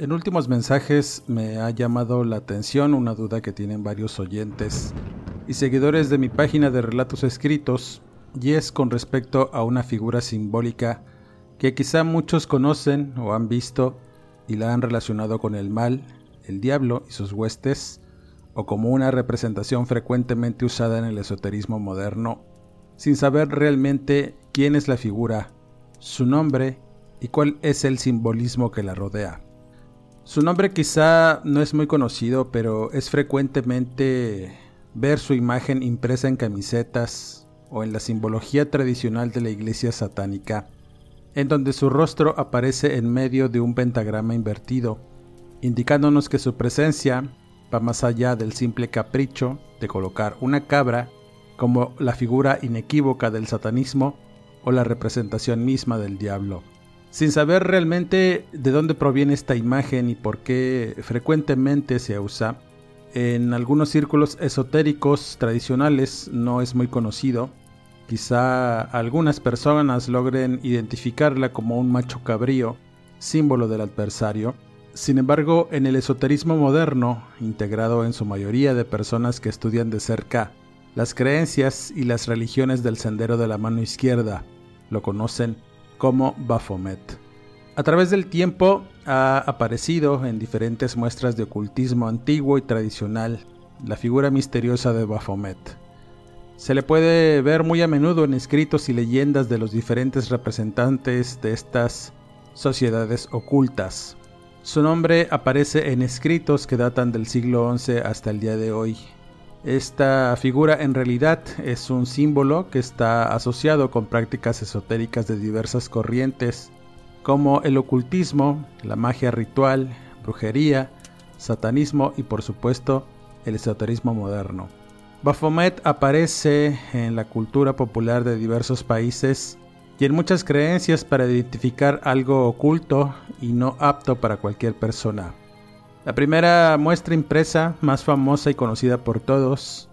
En últimos mensajes me ha llamado la atención una duda que tienen varios oyentes y seguidores de mi página de relatos escritos y es con respecto a una figura simbólica que quizá muchos conocen o han visto y la han relacionado con el mal, el diablo y sus huestes, o como una representación frecuentemente usada en el esoterismo moderno, sin saber realmente quién es la figura, su nombre y cuál es el simbolismo que la rodea. Su nombre quizá no es muy conocido, pero es frecuentemente ver su imagen impresa en camisetas o en la simbología tradicional de la iglesia satánica, en donde su rostro aparece en medio de un pentagrama invertido, indicándonos que su presencia va más allá del simple capricho de colocar una cabra como la figura inequívoca del satanismo o la representación misma del diablo sin saber realmente de dónde proviene esta imagen y por qué frecuentemente se usa. En algunos círculos esotéricos tradicionales no es muy conocido. Quizá algunas personas logren identificarla como un macho cabrío, símbolo del adversario. Sin embargo, en el esoterismo moderno, integrado en su mayoría de personas que estudian de cerca las creencias y las religiones del sendero de la mano izquierda, lo conocen como Baphomet. A través del tiempo ha aparecido en diferentes muestras de ocultismo antiguo y tradicional la figura misteriosa de Baphomet. Se le puede ver muy a menudo en escritos y leyendas de los diferentes representantes de estas sociedades ocultas. Su nombre aparece en escritos que datan del siglo XI hasta el día de hoy, esta figura en realidad es un símbolo que está asociado con prácticas esotéricas de diversas corrientes, como el ocultismo, la magia ritual, brujería, satanismo y por supuesto el esoterismo moderno. Baphomet aparece en la cultura popular de diversos países y en muchas creencias para identificar algo oculto y no apto para cualquier persona. La primera muestra impresa más famosa y conocida por todos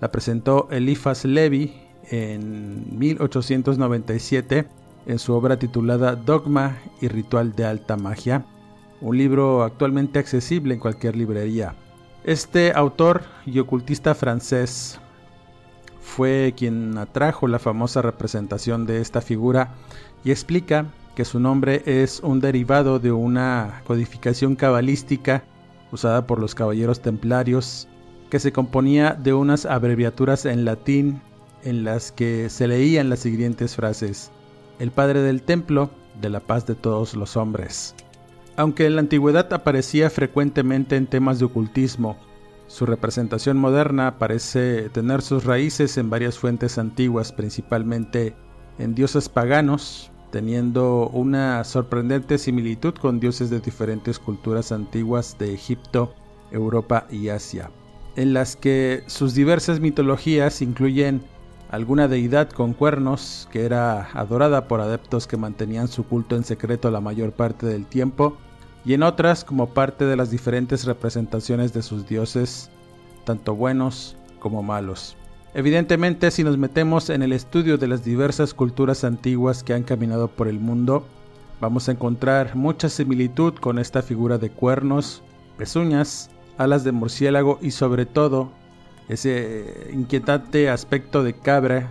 la presentó Eliphas Levi en 1897 en su obra titulada Dogma y Ritual de Alta Magia, un libro actualmente accesible en cualquier librería. Este autor y ocultista francés fue quien atrajo la famosa representación de esta figura y explica que su nombre es un derivado de una codificación cabalística usada por los caballeros templarios, que se componía de unas abreviaturas en latín en las que se leían las siguientes frases, el Padre del Templo, de la paz de todos los hombres. Aunque en la antigüedad aparecía frecuentemente en temas de ocultismo, su representación moderna parece tener sus raíces en varias fuentes antiguas, principalmente en dioses paganos, teniendo una sorprendente similitud con dioses de diferentes culturas antiguas de Egipto, Europa y Asia, en las que sus diversas mitologías incluyen alguna deidad con cuernos que era adorada por adeptos que mantenían su culto en secreto la mayor parte del tiempo, y en otras como parte de las diferentes representaciones de sus dioses, tanto buenos como malos. Evidentemente, si nos metemos en el estudio de las diversas culturas antiguas que han caminado por el mundo, vamos a encontrar mucha similitud con esta figura de cuernos, pezuñas, alas de murciélago y sobre todo ese inquietante aspecto de cabra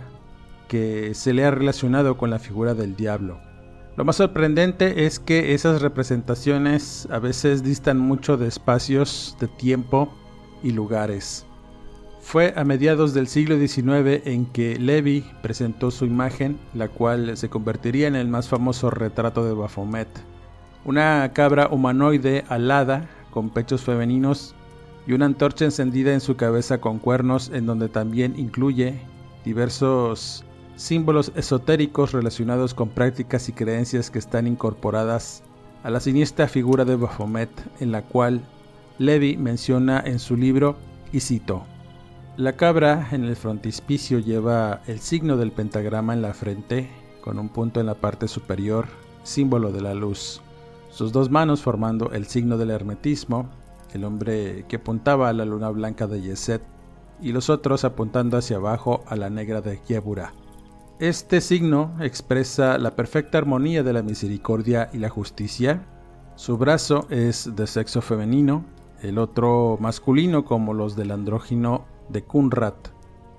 que se le ha relacionado con la figura del diablo. Lo más sorprendente es que esas representaciones a veces distan mucho de espacios de tiempo y lugares. Fue a mediados del siglo XIX en que Levi presentó su imagen, la cual se convertiría en el más famoso retrato de Baphomet. Una cabra humanoide alada con pechos femeninos y una antorcha encendida en su cabeza con cuernos en donde también incluye diversos símbolos esotéricos relacionados con prácticas y creencias que están incorporadas a la siniestra figura de Baphomet, en la cual Levi menciona en su libro, y cito, La cabra en el frontispicio lleva el signo del pentagrama en la frente, con un punto en la parte superior, símbolo de la luz, sus dos manos formando el signo del hermetismo, el hombre que apuntaba a la luna blanca de Yeset, y los otros apuntando hacia abajo a la negra de Yebura. Este signo expresa la perfecta armonía de la misericordia y la justicia. Su brazo es de sexo femenino, el otro masculino como los del andrógino de Kunrat.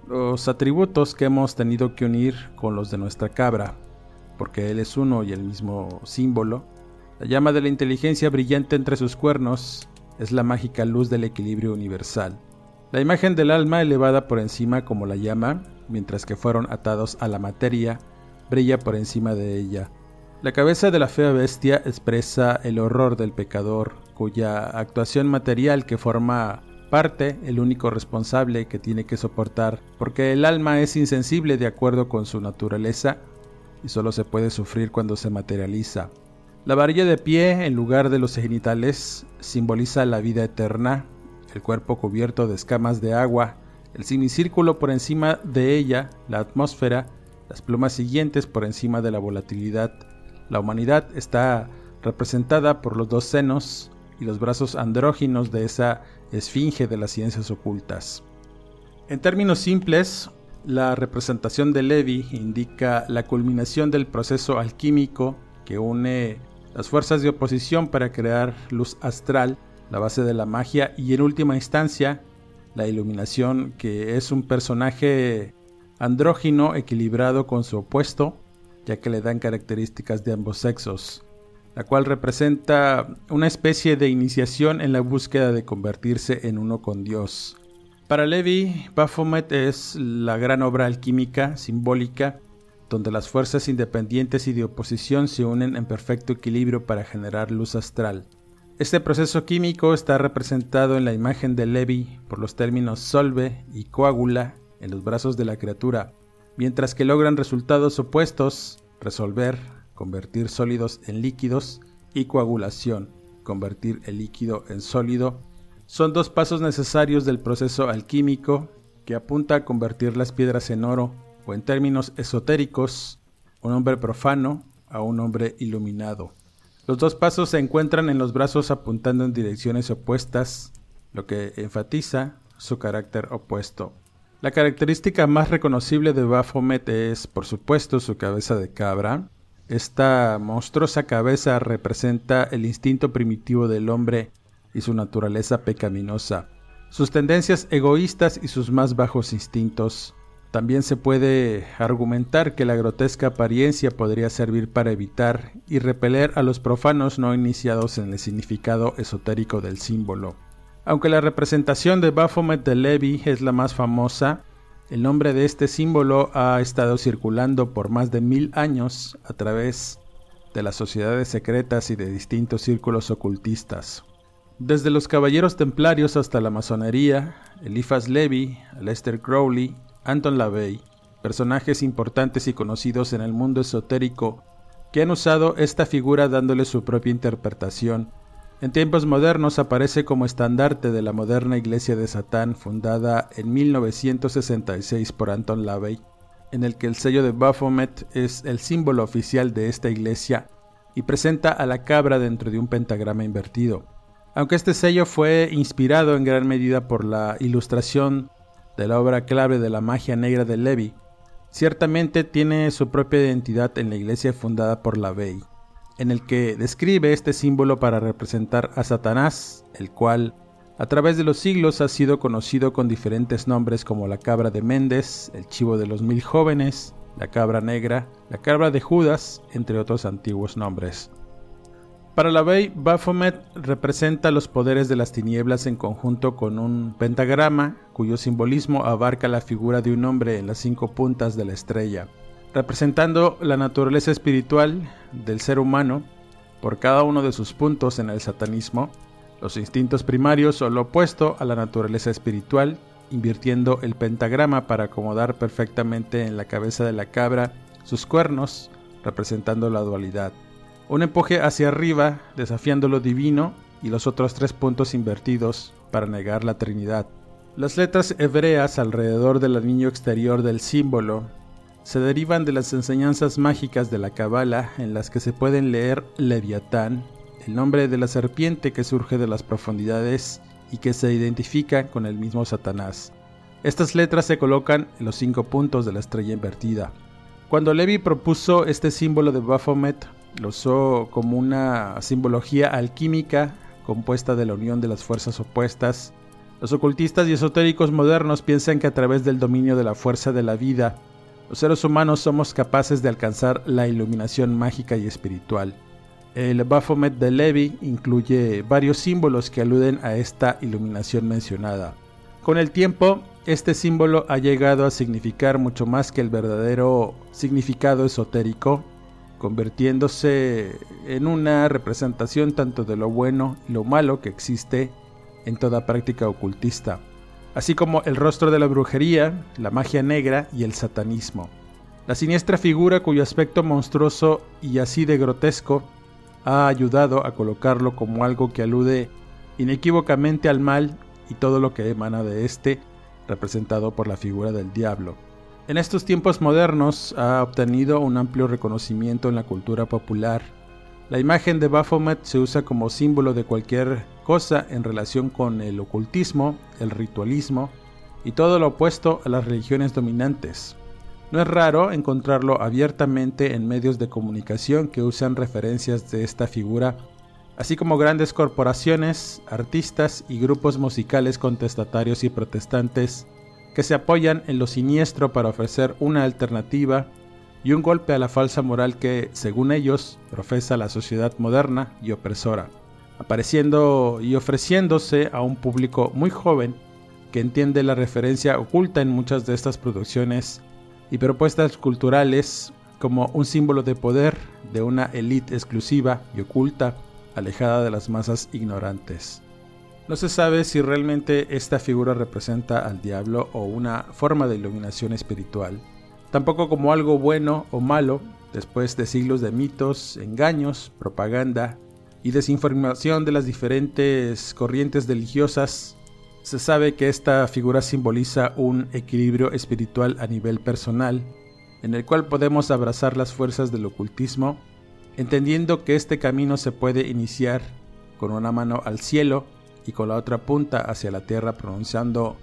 Los atributos que hemos tenido que unir con los de nuestra cabra, porque él es uno y el mismo símbolo. La llama de la inteligencia brillante entre sus cuernos es la mágica luz del equilibrio universal. La imagen del alma elevada por encima como la llama mientras que fueron atados a la materia, brilla por encima de ella. La cabeza de la fea bestia expresa el horror del pecador, cuya actuación material que forma parte el único responsable que tiene que soportar, porque el alma es insensible de acuerdo con su naturaleza y solo se puede sufrir cuando se materializa. La varilla de pie en lugar de los genitales simboliza la vida eterna, el cuerpo cubierto de escamas de agua el semicírculo por encima de ella, la atmósfera, las plumas siguientes por encima de la volatilidad. La humanidad está representada por los dos senos y los brazos andróginos de esa esfinge de las ciencias ocultas. En términos simples, la representación de Levi indica la culminación del proceso alquímico que une las fuerzas de oposición para crear luz astral, la base de la magia y en última instancia la iluminación, que es un personaje andrógino equilibrado con su opuesto, ya que le dan características de ambos sexos, la cual representa una especie de iniciación en la búsqueda de convertirse en uno con Dios. Para Levi, Baphomet es la gran obra alquímica simbólica donde las fuerzas independientes y de oposición se unen en perfecto equilibrio para generar luz astral. Este proceso químico está representado en la imagen de Levi por los términos solve y coágula en los brazos de la criatura, mientras que logran resultados opuestos, resolver, convertir sólidos en líquidos, y coagulación, convertir el líquido en sólido, son dos pasos necesarios del proceso alquímico que apunta a convertir las piedras en oro, o en términos esotéricos, un hombre profano a un hombre iluminado. Los dos pasos se encuentran en los brazos apuntando en direcciones opuestas, lo que enfatiza su carácter opuesto. La característica más reconocible de Baphomet es, por supuesto, su cabeza de cabra. Esta monstruosa cabeza representa el instinto primitivo del hombre y su naturaleza pecaminosa, sus tendencias egoístas y sus más bajos instintos. También se puede argumentar que la grotesca apariencia podría servir para evitar y repeler a los profanos no iniciados en el significado esotérico del símbolo. Aunque la representación de Baphomet de Levi es la más famosa, el nombre de este símbolo ha estado circulando por más de mil años a través de las sociedades secretas y de distintos círculos ocultistas. Desde los caballeros templarios hasta la masonería, Eliphas Levi, Aleister Crowley Anton LaVey, personajes importantes y conocidos en el mundo esotérico que han usado esta figura dándole su propia interpretación. En tiempos modernos aparece como estandarte de la moderna Iglesia de Satán fundada en 1966 por Anton LaVey, en el que el sello de Baphomet es el símbolo oficial de esta iglesia y presenta a la cabra dentro de un pentagrama invertido. Aunque este sello fue inspirado en gran medida por la ilustración de la obra clave de la magia negra de Levi, ciertamente tiene su propia identidad en la iglesia fundada por la Bey, en el que describe este símbolo para representar a Satanás, el cual a través de los siglos ha sido conocido con diferentes nombres como la cabra de Méndez, el chivo de los mil jóvenes, la cabra negra, la cabra de Judas, entre otros antiguos nombres. Para la Bey, Baphomet representa los poderes de las tinieblas en conjunto con un pentagrama cuyo simbolismo abarca la figura de un hombre en las cinco puntas de la estrella, representando la naturaleza espiritual del ser humano por cada uno de sus puntos en el satanismo, los instintos primarios o lo opuesto a la naturaleza espiritual, invirtiendo el pentagrama para acomodar perfectamente en la cabeza de la cabra sus cuernos, representando la dualidad un empuje hacia arriba desafiando lo divino y los otros tres puntos invertidos para negar la Trinidad. Las letras hebreas alrededor del anillo exterior del símbolo se derivan de las enseñanzas mágicas de la Kabbalah en las que se pueden leer Leviatán, el nombre de la serpiente que surge de las profundidades y que se identifica con el mismo Satanás. Estas letras se colocan en los cinco puntos de la estrella invertida. Cuando Levi propuso este símbolo de Baphomet, lo usó como una simbología alquímica compuesta de la unión de las fuerzas opuestas. Los ocultistas y esotéricos modernos piensan que a través del dominio de la fuerza de la vida, los seres humanos somos capaces de alcanzar la iluminación mágica y espiritual. El Baphomet de Levi incluye varios símbolos que aluden a esta iluminación mencionada. Con el tiempo, este símbolo ha llegado a significar mucho más que el verdadero significado esotérico convirtiéndose en una representación tanto de lo bueno y lo malo que existe en toda práctica ocultista, así como el rostro de la brujería, la magia negra y el satanismo. La siniestra figura cuyo aspecto monstruoso y así de grotesco ha ayudado a colocarlo como algo que alude inequívocamente al mal y todo lo que emana de éste, representado por la figura del diablo. En estos tiempos modernos ha obtenido un amplio reconocimiento en la cultura popular. La imagen de Baphomet se usa como símbolo de cualquier cosa en relación con el ocultismo, el ritualismo y todo lo opuesto a las religiones dominantes. No es raro encontrarlo abiertamente en medios de comunicación que usan referencias de esta figura, así como grandes corporaciones, artistas y grupos musicales contestatarios y protestantes que se apoyan en lo siniestro para ofrecer una alternativa y un golpe a la falsa moral que, según ellos, profesa la sociedad moderna y opresora, apareciendo y ofreciéndose a un público muy joven que entiende la referencia oculta en muchas de estas producciones y propuestas culturales como un símbolo de poder de una élite exclusiva y oculta, alejada de las masas ignorantes. No se sabe si realmente esta figura representa al diablo o una forma de iluminación espiritual, tampoco como algo bueno o malo, después de siglos de mitos, engaños, propaganda y desinformación de las diferentes corrientes religiosas, se sabe que esta figura simboliza un equilibrio espiritual a nivel personal, en el cual podemos abrazar las fuerzas del ocultismo, entendiendo que este camino se puede iniciar con una mano al cielo y con la otra punta hacia la tierra pronunciando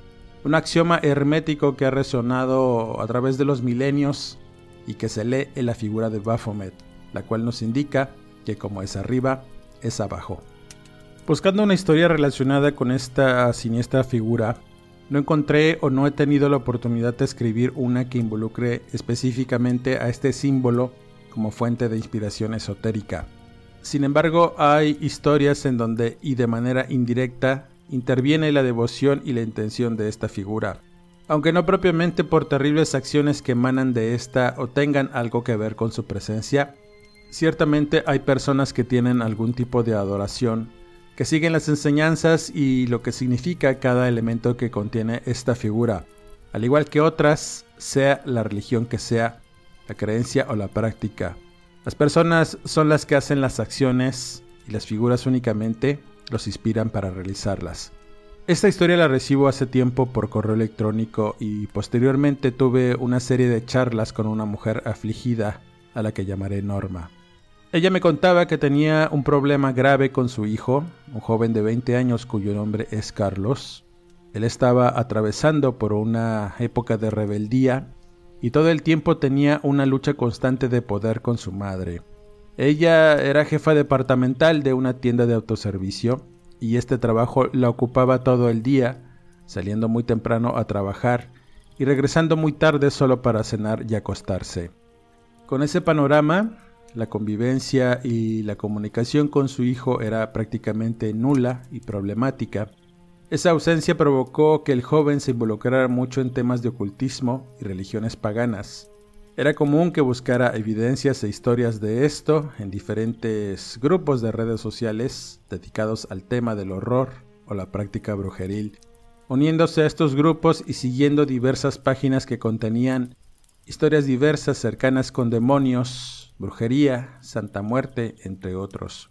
un axioma hermético que ha resonado a través de los milenios y que se lee en la figura de Baphomet, la cual nos indica que como es arriba, es abajo. Buscando una historia relacionada con esta siniestra figura, no encontré o no he tenido la oportunidad de escribir una que involucre específicamente a este símbolo como fuente de inspiración esotérica. Sin embargo, hay historias en donde, y de manera indirecta, interviene la devoción y la intención de esta figura. Aunque no propiamente por terribles acciones que emanan de esta o tengan algo que ver con su presencia, ciertamente hay personas que tienen algún tipo de adoración, que siguen las enseñanzas y lo que significa cada elemento que contiene esta figura, al igual que otras, sea la religión que sea, la creencia o la práctica. Las personas son las que hacen las acciones y las figuras únicamente los inspiran para realizarlas. Esta historia la recibo hace tiempo por correo electrónico y posteriormente tuve una serie de charlas con una mujer afligida a la que llamaré Norma. Ella me contaba que tenía un problema grave con su hijo, un joven de 20 años cuyo nombre es Carlos. Él estaba atravesando por una época de rebeldía y todo el tiempo tenía una lucha constante de poder con su madre. Ella era jefa departamental de una tienda de autoservicio y este trabajo la ocupaba todo el día, saliendo muy temprano a trabajar y regresando muy tarde solo para cenar y acostarse. Con ese panorama, la convivencia y la comunicación con su hijo era prácticamente nula y problemática. Esa ausencia provocó que el joven se involucrara mucho en temas de ocultismo y religiones paganas. Era común que buscara evidencias e historias de esto en diferentes grupos de redes sociales dedicados al tema del horror o la práctica brujeril, uniéndose a estos grupos y siguiendo diversas páginas que contenían historias diversas cercanas con demonios, brujería, santa muerte, entre otros.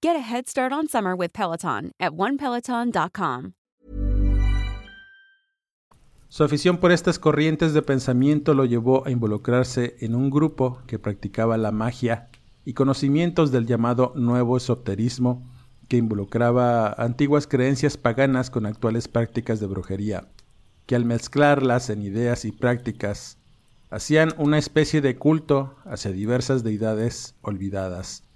Get a head start on summer with Peloton at onepeloton.com. Su afición por estas corrientes de pensamiento lo llevó a involucrarse en un grupo que practicaba la magia y conocimientos del llamado nuevo esoterismo que involucraba antiguas creencias paganas con actuales prácticas de brujería, que al mezclarlas en ideas y prácticas hacían una especie de culto hacia diversas deidades olvidadas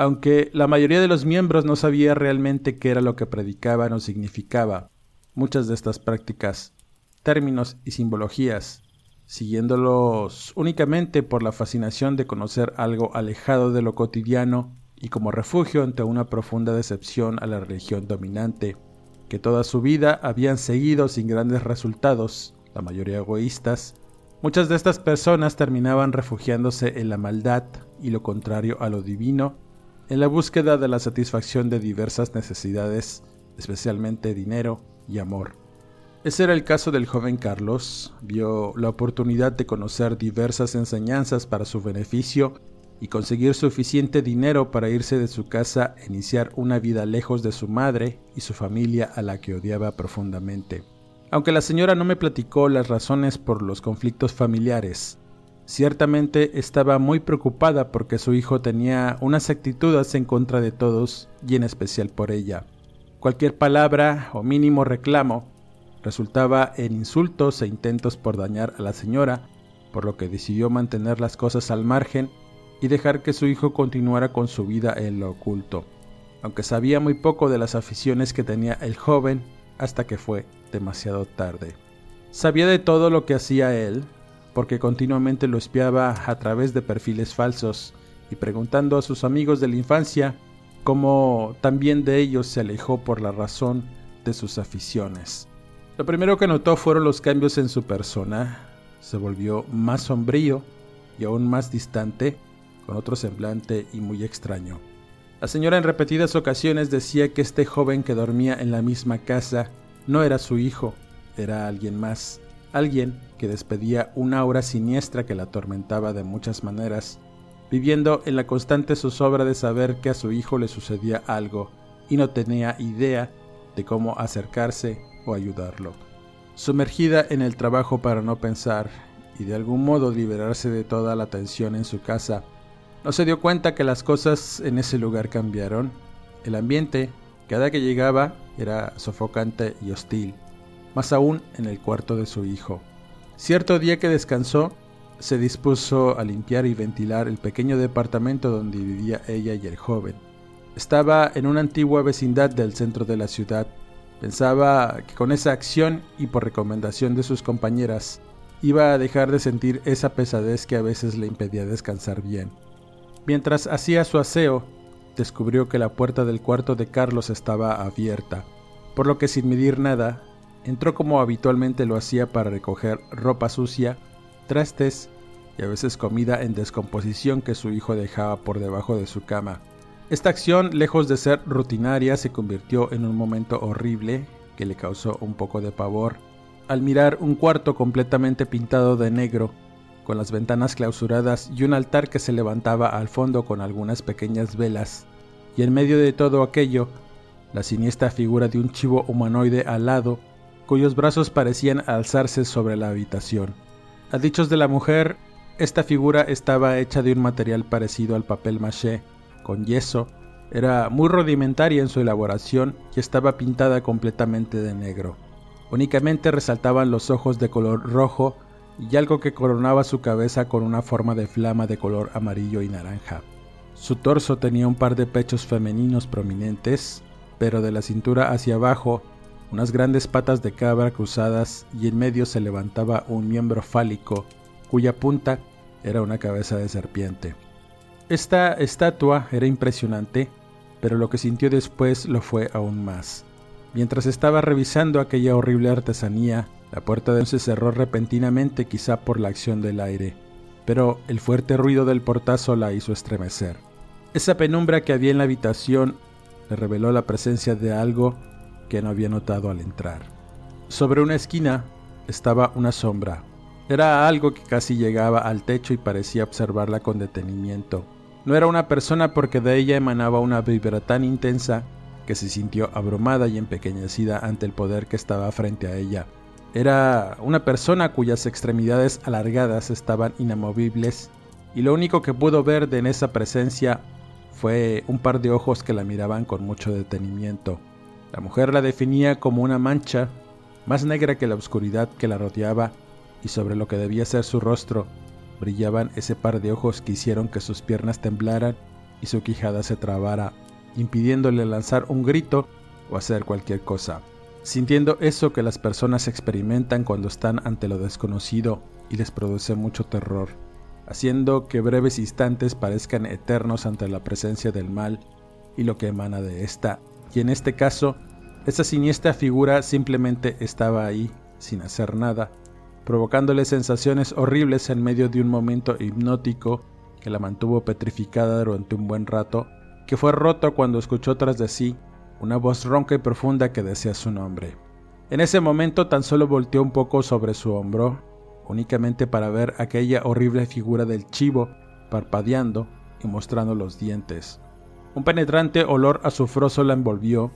aunque la mayoría de los miembros no sabía realmente qué era lo que predicaban o significaba muchas de estas prácticas, términos y simbologías, siguiéndolos únicamente por la fascinación de conocer algo alejado de lo cotidiano y como refugio ante una profunda decepción a la religión dominante, que toda su vida habían seguido sin grandes resultados, la mayoría egoístas, muchas de estas personas terminaban refugiándose en la maldad y lo contrario a lo divino, en la búsqueda de la satisfacción de diversas necesidades, especialmente dinero y amor. Ese era el caso del joven Carlos, vio la oportunidad de conocer diversas enseñanzas para su beneficio y conseguir suficiente dinero para irse de su casa e iniciar una vida lejos de su madre y su familia a la que odiaba profundamente. Aunque la señora no me platicó las razones por los conflictos familiares, Ciertamente estaba muy preocupada porque su hijo tenía unas actitudes en contra de todos y en especial por ella. Cualquier palabra o mínimo reclamo resultaba en insultos e intentos por dañar a la señora, por lo que decidió mantener las cosas al margen y dejar que su hijo continuara con su vida en lo oculto, aunque sabía muy poco de las aficiones que tenía el joven hasta que fue demasiado tarde. Sabía de todo lo que hacía él, porque continuamente lo espiaba a través de perfiles falsos y preguntando a sus amigos de la infancia cómo también de ellos se alejó por la razón de sus aficiones. Lo primero que notó fueron los cambios en su persona. Se volvió más sombrío y aún más distante, con otro semblante y muy extraño. La señora en repetidas ocasiones decía que este joven que dormía en la misma casa no era su hijo, era alguien más, alguien que despedía una aura siniestra que la atormentaba de muchas maneras, viviendo en la constante zozobra de saber que a su hijo le sucedía algo y no tenía idea de cómo acercarse o ayudarlo. Sumergida en el trabajo para no pensar y de algún modo liberarse de toda la tensión en su casa, no se dio cuenta que las cosas en ese lugar cambiaron. El ambiente, cada que llegaba, era sofocante y hostil más aún en el cuarto de su hijo. Cierto día que descansó, se dispuso a limpiar y ventilar el pequeño departamento donde vivía ella y el joven. Estaba en una antigua vecindad del centro de la ciudad. Pensaba que con esa acción y por recomendación de sus compañeras, iba a dejar de sentir esa pesadez que a veces le impedía descansar bien. Mientras hacía su aseo, descubrió que la puerta del cuarto de Carlos estaba abierta, por lo que sin medir nada, Entró como habitualmente lo hacía para recoger ropa sucia, trastes y a veces comida en descomposición que su hijo dejaba por debajo de su cama. Esta acción, lejos de ser rutinaria, se convirtió en un momento horrible que le causó un poco de pavor al mirar un cuarto completamente pintado de negro, con las ventanas clausuradas y un altar que se levantaba al fondo con algunas pequeñas velas, y en medio de todo aquello, la siniestra figura de un chivo humanoide alado, cuyos brazos parecían alzarse sobre la habitación. A dichos de la mujer, esta figura estaba hecha de un material parecido al papel maché, con yeso, era muy rudimentaria en su elaboración y estaba pintada completamente de negro. Únicamente resaltaban los ojos de color rojo y algo que coronaba su cabeza con una forma de flama de color amarillo y naranja. Su torso tenía un par de pechos femeninos prominentes, pero de la cintura hacia abajo, unas grandes patas de cabra cruzadas y en medio se levantaba un miembro fálico, cuya punta era una cabeza de serpiente. Esta estatua era impresionante, pero lo que sintió después lo fue aún más. Mientras estaba revisando aquella horrible artesanía, la puerta de se cerró repentinamente quizá por la acción del aire, pero el fuerte ruido del portazo la hizo estremecer. Esa penumbra que había en la habitación le reveló la presencia de algo que no había notado al entrar. Sobre una esquina estaba una sombra. Era algo que casi llegaba al techo y parecía observarla con detenimiento. No era una persona porque de ella emanaba una vibra tan intensa que se sintió abrumada y empequeñecida ante el poder que estaba frente a ella. Era una persona cuyas extremidades alargadas estaban inamovibles y lo único que pudo ver de esa presencia fue un par de ojos que la miraban con mucho detenimiento. La mujer la definía como una mancha, más negra que la oscuridad que la rodeaba, y sobre lo que debía ser su rostro brillaban ese par de ojos que hicieron que sus piernas temblaran y su quijada se trabara, impidiéndole lanzar un grito o hacer cualquier cosa. Sintiendo eso que las personas experimentan cuando están ante lo desconocido y les produce mucho terror haciendo que breves instantes parezcan eternos ante la presencia del mal y lo que emana de ésta. Y en este caso, esa siniestra figura simplemente estaba ahí, sin hacer nada, provocándole sensaciones horribles en medio de un momento hipnótico que la mantuvo petrificada durante un buen rato, que fue roto cuando escuchó tras de sí una voz ronca y profunda que decía su nombre. En ese momento tan solo volteó un poco sobre su hombro únicamente para ver aquella horrible figura del chivo parpadeando y mostrando los dientes. Un penetrante olor azufroso la envolvió,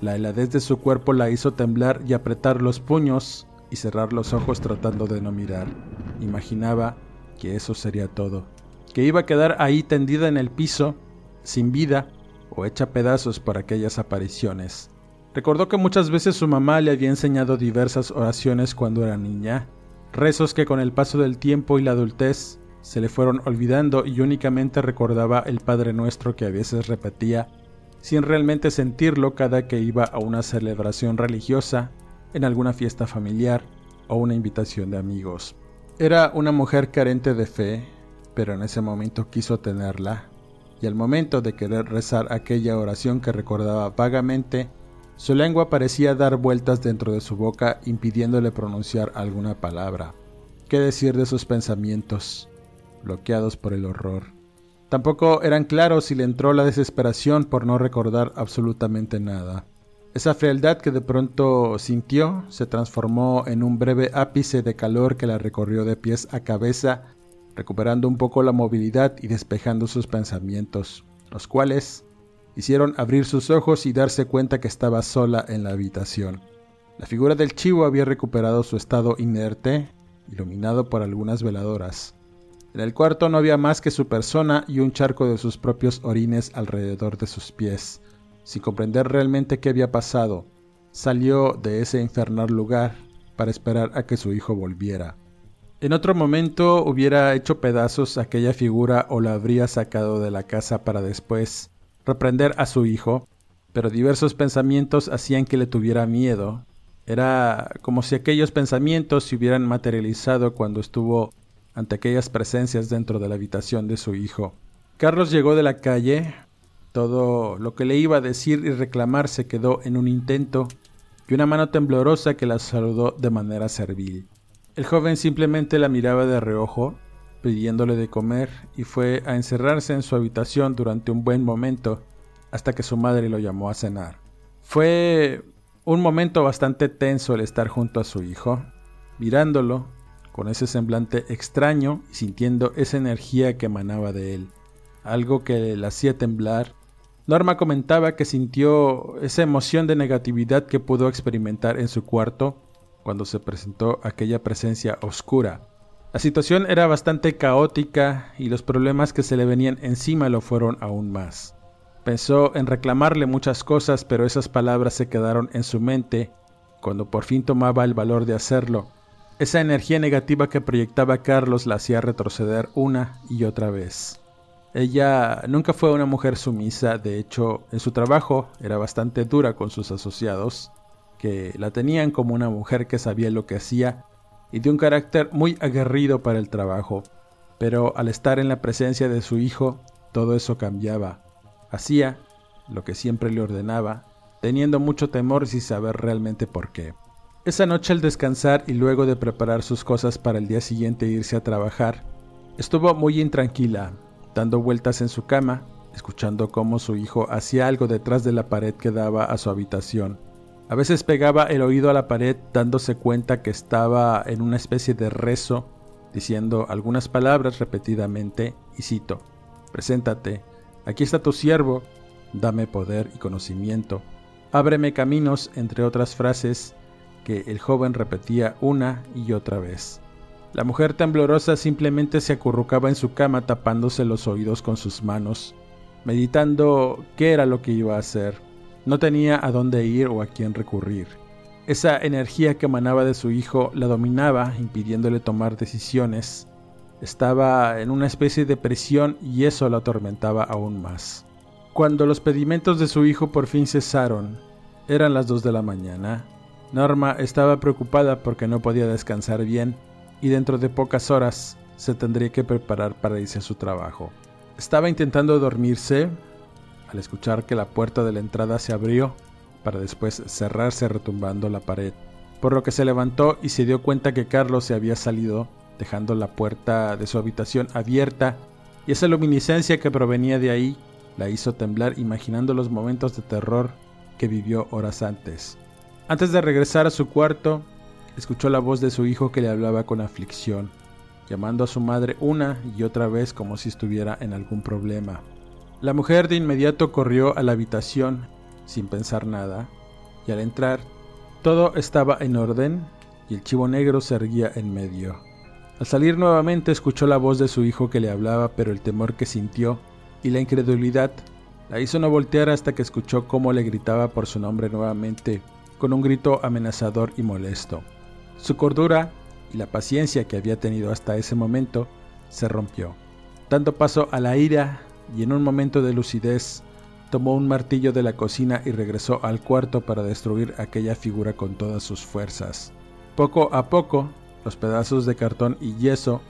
la heladez de su cuerpo la hizo temblar y apretar los puños y cerrar los ojos tratando de no mirar. Imaginaba que eso sería todo, que iba a quedar ahí tendida en el piso, sin vida o hecha pedazos por aquellas apariciones. Recordó que muchas veces su mamá le había enseñado diversas oraciones cuando era niña rezos que con el paso del tiempo y la adultez se le fueron olvidando y únicamente recordaba el Padre Nuestro que a veces repetía, sin realmente sentirlo cada que iba a una celebración religiosa, en alguna fiesta familiar o una invitación de amigos. Era una mujer carente de fe, pero en ese momento quiso tenerla, y al momento de querer rezar aquella oración que recordaba vagamente, su lengua parecía dar vueltas dentro de su boca impidiéndole pronunciar alguna palabra. ¿Qué decir de sus pensamientos, bloqueados por el horror? Tampoco eran claros si le entró la desesperación por no recordar absolutamente nada. Esa frialdad que de pronto sintió se transformó en un breve ápice de calor que la recorrió de pies a cabeza, recuperando un poco la movilidad y despejando sus pensamientos, los cuales hicieron abrir sus ojos y darse cuenta que estaba sola en la habitación. La figura del chivo había recuperado su estado inerte, iluminado por algunas veladoras. En el cuarto no había más que su persona y un charco de sus propios orines alrededor de sus pies. Sin comprender realmente qué había pasado, salió de ese infernal lugar para esperar a que su hijo volviera. En otro momento hubiera hecho pedazos aquella figura o la habría sacado de la casa para después reprender a su hijo, pero diversos pensamientos hacían que le tuviera miedo. Era como si aquellos pensamientos se hubieran materializado cuando estuvo ante aquellas presencias dentro de la habitación de su hijo. Carlos llegó de la calle, todo lo que le iba a decir y reclamar se quedó en un intento y una mano temblorosa que la saludó de manera servil. El joven simplemente la miraba de reojo pidiéndole de comer y fue a encerrarse en su habitación durante un buen momento hasta que su madre lo llamó a cenar. Fue Un momento bastante tenso el estar junto a su hijo, mirándolo con ese semblante extraño y sintiendo esa energía que emanaba de él, algo que le hacía temblar. Norma comentaba que sintió esa emoción de negatividad que pudo experimentar en su cuarto cuando se presentó aquella presencia oscura. La situación era bastante caótica y los problemas que se le venían encima lo fueron aún más. Pensó en reclamarle muchas cosas, pero esas palabras se quedaron en su mente cuando por fin tomaba el valor de hacerlo. Esa energía negativa que proyectaba Carlos la hacía retroceder una y otra vez. Ella nunca fue una mujer sumisa, de hecho, en su trabajo era bastante dura con sus asociados, que la tenían como una mujer que sabía lo que hacía y de un carácter muy aguerrido para el trabajo. Pero al estar en la presencia de su hijo, todo eso cambiaba. Hacía lo que siempre le ordenaba, teniendo mucho temor sin saber realmente por qué. Esa noche al descansar y luego de preparar sus cosas para el día siguiente irse a trabajar, estuvo muy intranquila, dando vueltas en su cama, escuchando cómo su hijo hacía algo detrás de la pared que daba a su habitación. A veces pegaba el oído a la pared dándose cuenta que estaba en una especie de rezo, diciendo algunas palabras repetidamente, y cito, Preséntate, Aquí está tu siervo, dame poder y conocimiento, ábreme caminos, entre otras frases que el joven repetía una y otra vez. La mujer temblorosa simplemente se acurrucaba en su cama tapándose los oídos con sus manos, meditando qué era lo que iba a hacer. No tenía a dónde ir o a quién recurrir. Esa energía que emanaba de su hijo la dominaba, impidiéndole tomar decisiones, estaba en una especie de presión y eso la atormentaba aún más. Cuando los pedimentos de su hijo por fin cesaron, eran las dos de la mañana. Norma estaba preocupada porque no podía descansar bien y dentro de pocas horas se tendría que preparar para irse a su trabajo. Estaba intentando dormirse al escuchar que la puerta de la entrada se abrió para después cerrarse retumbando la pared, por lo que se levantó y se dio cuenta que Carlos se había salido dejando la puerta de su habitación abierta, y esa luminiscencia que provenía de ahí la hizo temblar imaginando los momentos de terror que vivió horas antes. Antes de regresar a su cuarto, escuchó la voz de su hijo que le hablaba con aflicción, llamando a su madre una y otra vez como si estuviera en algún problema. La mujer de inmediato corrió a la habitación sin pensar nada, y al entrar, todo estaba en orden y el chivo negro se erguía en medio. Al salir nuevamente escuchó la voz de su hijo que le hablaba, pero el temor que sintió y la incredulidad la hizo no voltear hasta que escuchó cómo le gritaba por su nombre nuevamente, con un grito amenazador y molesto. Su cordura y la paciencia que había tenido hasta ese momento se rompió, dando paso a la ira y en un momento de lucidez tomó un martillo de la cocina y regresó al cuarto para destruir aquella figura con todas sus fuerzas. Poco a poco los pedazos de cartón y yeso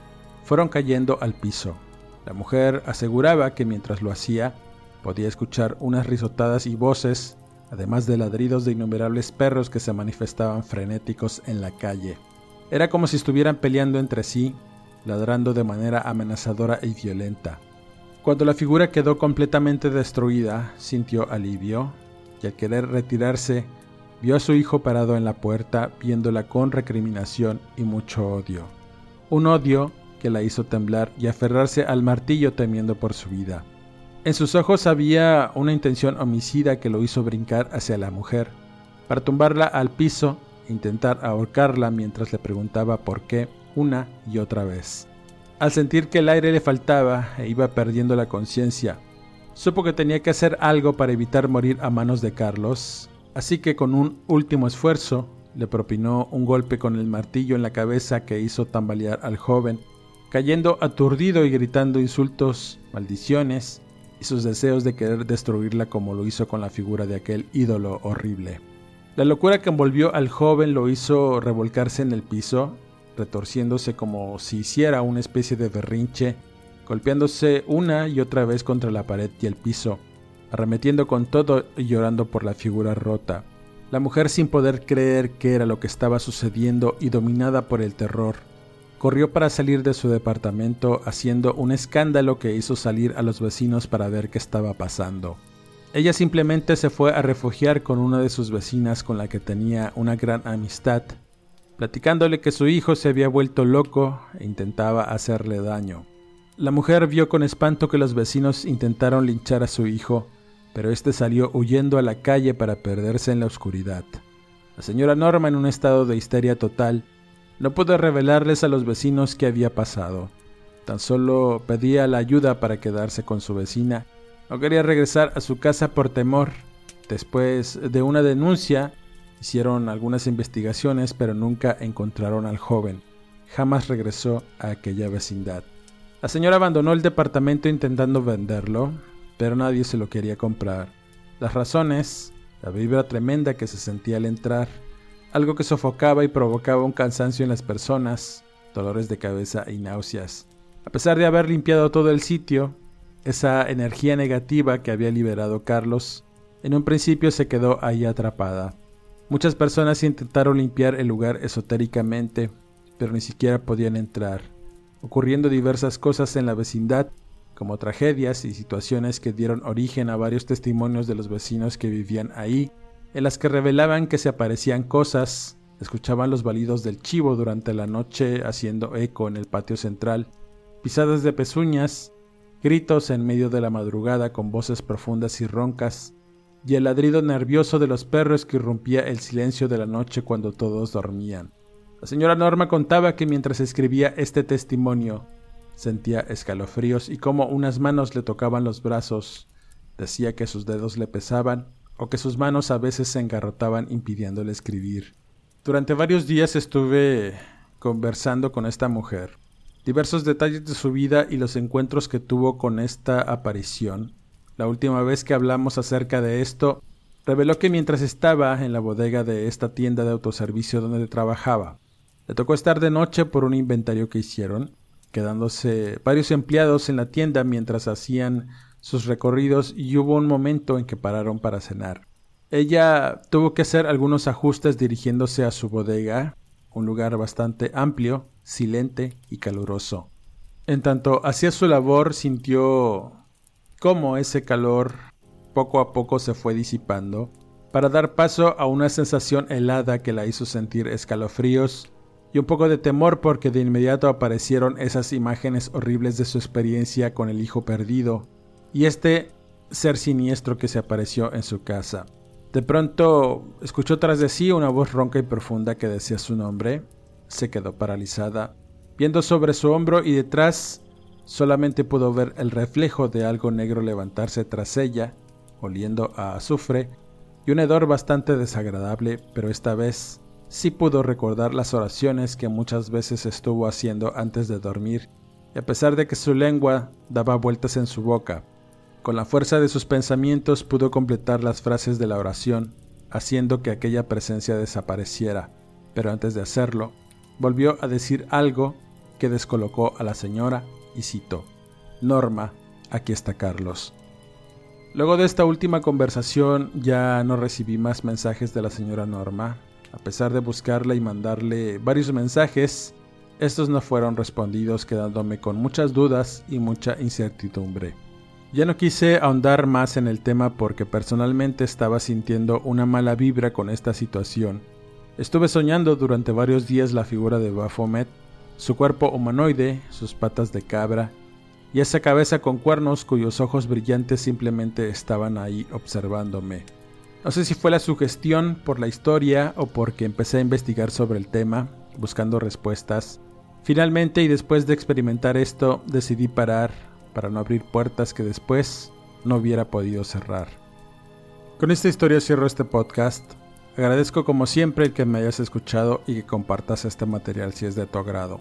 fueron cayendo al piso. La mujer aseguraba que mientras lo hacía, podía escuchar unas risotadas y voces, además de ladridos de innumerables perros que se manifestaban frenéticos en la calle. Era como si estuvieran peleando entre sí, ladrando de manera amenazadora y violenta. Cuando la figura quedó completamente destruida, sintió alivio, y al querer retirarse, Vio a su hijo parado en la puerta, viéndola con recriminación y mucho odio. Un odio que la hizo temblar y aferrarse al martillo temiendo por su vida. En sus ojos había una intención homicida que lo hizo brincar hacia la mujer, para tumbarla al piso intentar ahorcarla mientras le preguntaba por qué una y otra vez. Al sentir que el aire le faltaba e iba perdiendo la conciencia, supo que tenía que hacer algo para evitar morir a manos de Carlos Así que con un último esfuerzo le propinó un golpe con el martillo en la cabeza que hizo tambalear al joven, cayendo aturdido y gritando insultos, maldiciones y sus deseos de querer destruirla como lo hizo con la figura de aquel ídolo horrible. La locura que envolvió al joven lo hizo revolcarse en el piso, retorciéndose como si hiciera una especie de berrinche, golpeándose una y otra vez contra la pared y el piso, arremetiendo con todo y llorando por la figura rota. La mujer sin poder creer qué era lo que estaba sucediendo y dominada por el terror, corrió para salir de su departamento haciendo un escándalo que hizo salir a los vecinos para ver qué estaba pasando. Ella simplemente se fue a refugiar con una de sus vecinas con la que tenía una gran amistad, platicándole que su hijo se había vuelto loco e intentaba hacerle daño. La mujer vio con espanto que los vecinos intentaron linchar a su hijo, pero este salió huyendo a la calle para perderse en la oscuridad. La señora Norma, en un estado de histeria total, no pudo revelarles a los vecinos qué había pasado. Tan solo pedía la ayuda para quedarse con su vecina no quería regresar a su casa por temor. Después de una denuncia, hicieron algunas investigaciones, pero nunca encontraron al joven. Jamás regresó a aquella vecindad. La señora abandonó el departamento intentando venderlo, pero nadie se lo quería comprar. Las razones, la vibra tremenda que se sentía al entrar, algo que sofocaba y provocaba un cansancio en las personas, dolores de cabeza y náuseas. A pesar de haber limpiado todo el sitio, esa energía negativa que había liberado Carlos, en un principio se quedó ahí atrapada. Muchas personas intentaron limpiar el lugar esotéricamente, pero ni siquiera podían entrar, ocurriendo diversas cosas en la vecindad, como tragedias y situaciones que dieron origen a varios testimonios de los vecinos que vivían ahí, en las que revelaban que se aparecían cosas, escuchaban los balidos del chivo durante la noche haciendo eco en el patio central, pisadas de pezuñas, gritos en medio de la madrugada con voces profundas y roncas, y el ladrido nervioso de los perros que irrumpía el silencio de la noche cuando todos dormían. La señora Norma contaba que mientras escribía este testimonio, sentía escalofríos y como unas manos le tocaban los brazos. Decía que sus dedos le pesaban o que sus manos a veces se engarrotaban impidiéndole escribir. Durante varios días estuve conversando con esta mujer diversos detalles de su vida y los encuentros que tuvo con esta aparición. La última vez que hablamos acerca de esto, reveló que mientras estaba en la bodega de esta tienda de autoservicio donde trabajaba, le tocó estar de noche por un inventario que hicieron, quedándose varios empleados en la tienda mientras hacían sus recorridos y hubo un momento en que pararon para cenar. Ella tuvo que hacer algunos ajustes dirigiéndose a su bodega, un lugar bastante amplio, silente y caluroso. En tanto hacía su labor sintió cómo ese calor poco a poco se fue disipando, para dar paso a una sensación helada que la hizo sentir escalofríos y un poco de temor porque de inmediato aparecieron esas imágenes horribles de su experiencia con el hijo perdido y este ser siniestro que se apareció en su casa. De pronto escuchó tras de sí una voz ronca y profunda que decía su nombre. Se quedó paralizada, viendo sobre su hombro y detrás solamente pudo ver el reflejo de algo negro levantarse tras ella, oliendo a azufre y un hedor bastante desagradable, pero esta vez sí pudo recordar las oraciones que muchas veces estuvo haciendo antes de dormir, y a pesar de que su lengua daba vueltas en su boca, con la fuerza de sus pensamientos pudo completar las frases de la oración, haciendo que aquella presencia desapareciera, pero antes de hacerlo, volvió a decir algo que descolocó a la señora y citó, Norma, aquí está Carlos. Luego de esta última conversación ya no recibí más mensajes de la señora Norma. A pesar de buscarla y mandarle varios mensajes, estos no fueron respondidos quedándome con muchas dudas y mucha incertidumbre. Ya no quise ahondar más en el tema porque personalmente estaba sintiendo una mala vibra con esta situación. Estuve soñando durante varios días la figura de Baphomet, su cuerpo humanoide, sus patas de cabra y esa cabeza con cuernos cuyos ojos brillantes simplemente estaban ahí observándome. No sé si fue la sugestión por la historia o porque empecé a investigar sobre el tema, buscando respuestas. Finalmente y después de experimentar esto, decidí parar, para no abrir puertas que después no hubiera podido cerrar. Con esta historia cierro este podcast. Agradezco como siempre el que me hayas escuchado y que compartas este material si es de tu agrado.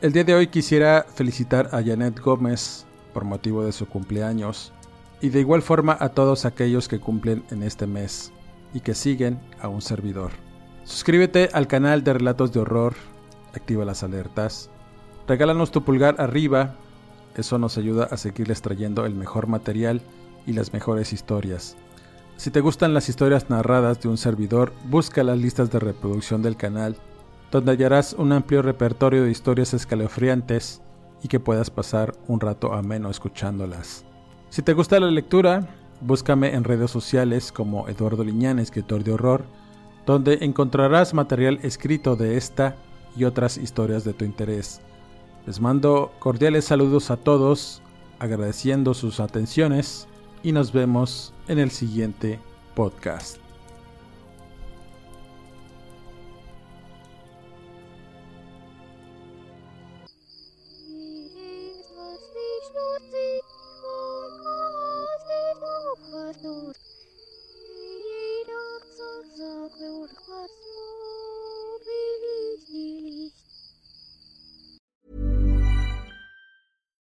El día de hoy quisiera felicitar a Janet Gómez por motivo de su cumpleaños y de igual forma a todos aquellos que cumplen en este mes y que siguen a un servidor. Suscríbete al canal de Relatos de Horror, activa las alertas, regálanos tu pulgar arriba eso nos ayuda a seguirles trayendo el mejor material y las mejores historias. Si te gustan las historias narradas de un servidor, busca las listas de reproducción del canal, donde hallarás un amplio repertorio de historias escalofriantes y que puedas pasar un rato ameno escuchándolas. Si te gusta la lectura, Búscame en redes sociales como Eduardo Liñán, escritor de horror, donde encontrarás material escrito de esta y otras historias de tu interés. Les mando cordiales saludos a todos, agradeciendo sus atenciones y nos vemos en el siguiente podcast.